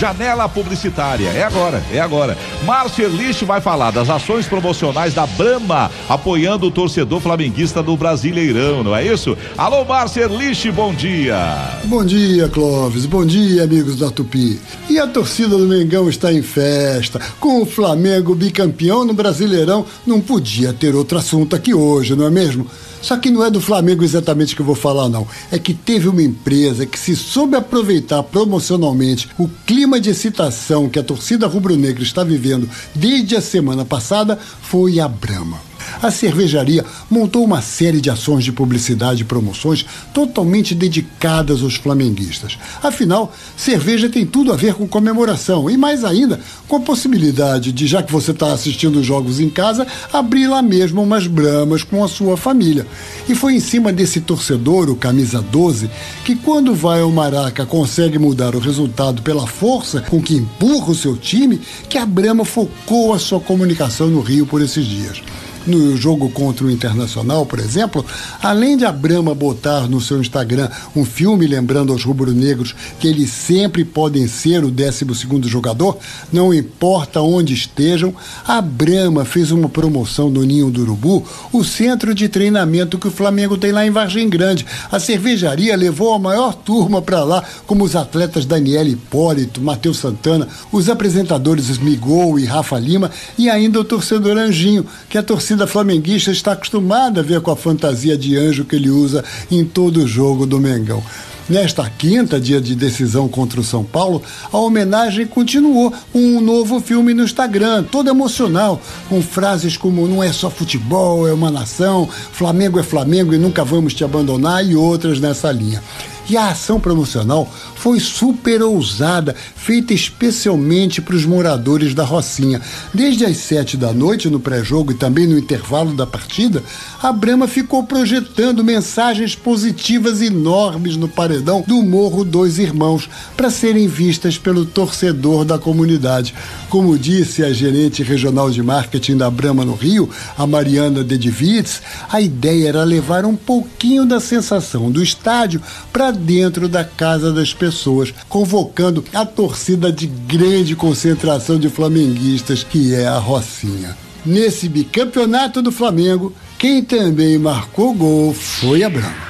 Janela publicitária. É agora, é agora. Márcio Erlich vai falar das ações promocionais da Brama, apoiando o torcedor flamenguista do Brasileirão, não é isso? Alô, Márcio Erlich, bom dia. Bom dia, Clóvis. Bom dia, amigos da Tupi. E a torcida do Mengão está em festa. Com o Flamengo bicampeão no Brasileirão, não podia ter outro assunto aqui hoje, não é mesmo? Só que não é do Flamengo exatamente que eu vou falar, não. É que teve uma empresa que se soube aproveitar promocionalmente o clima de excitação que a torcida rubro-negra está vivendo desde a semana passada, foi a Brahma a cervejaria montou uma série de ações de publicidade e promoções totalmente dedicadas aos flamenguistas. Afinal, cerveja tem tudo a ver com comemoração e mais ainda com a possibilidade de, já que você está assistindo os jogos em casa, abrir lá mesmo umas bramas com a sua família. E foi em cima desse torcedor, o camisa 12, que quando vai ao Maraca consegue mudar o resultado pela força com que empurra o seu time, que a Brama focou a sua comunicação no Rio por esses dias no jogo contra o Internacional, por exemplo, além de a Brahma botar no seu Instagram um filme lembrando aos rubro-negros que eles sempre podem ser o 12 jogador, não importa onde estejam, a Brahma fez uma promoção no Ninho do Urubu, o centro de treinamento que o Flamengo tem lá em Vargem Grande. A cervejaria levou a maior turma para lá, como os atletas Daniel Hipólito, Matheus Santana, os apresentadores Smigol e Rafa Lima e ainda o torcedor Anjinho, que a torcida torcida flamenguista está acostumada a ver com a fantasia de anjo que ele usa em todo o jogo do Mengão. Nesta quinta, dia de decisão contra o São Paulo, a homenagem continuou com um novo filme no Instagram, todo emocional, com frases como não é só futebol, é uma nação, Flamengo é Flamengo e nunca vamos te abandonar e outras nessa linha. E a ação promocional foi super ousada, feita especialmente para os moradores da Rocinha. Desde as sete da noite, no pré-jogo e também no intervalo da partida, a Brama ficou projetando mensagens positivas enormes no paredão do Morro Dois Irmãos para serem vistas pelo torcedor da comunidade. Como disse a gerente regional de marketing da Brama no Rio, a Mariana Dedivitz, a ideia era levar um pouquinho da sensação do estádio para dentro da casa das pessoas, convocando a torcida de grande concentração de flamenguistas que é a Rocinha. Nesse bicampeonato do Flamengo, quem também marcou gol foi a Branca.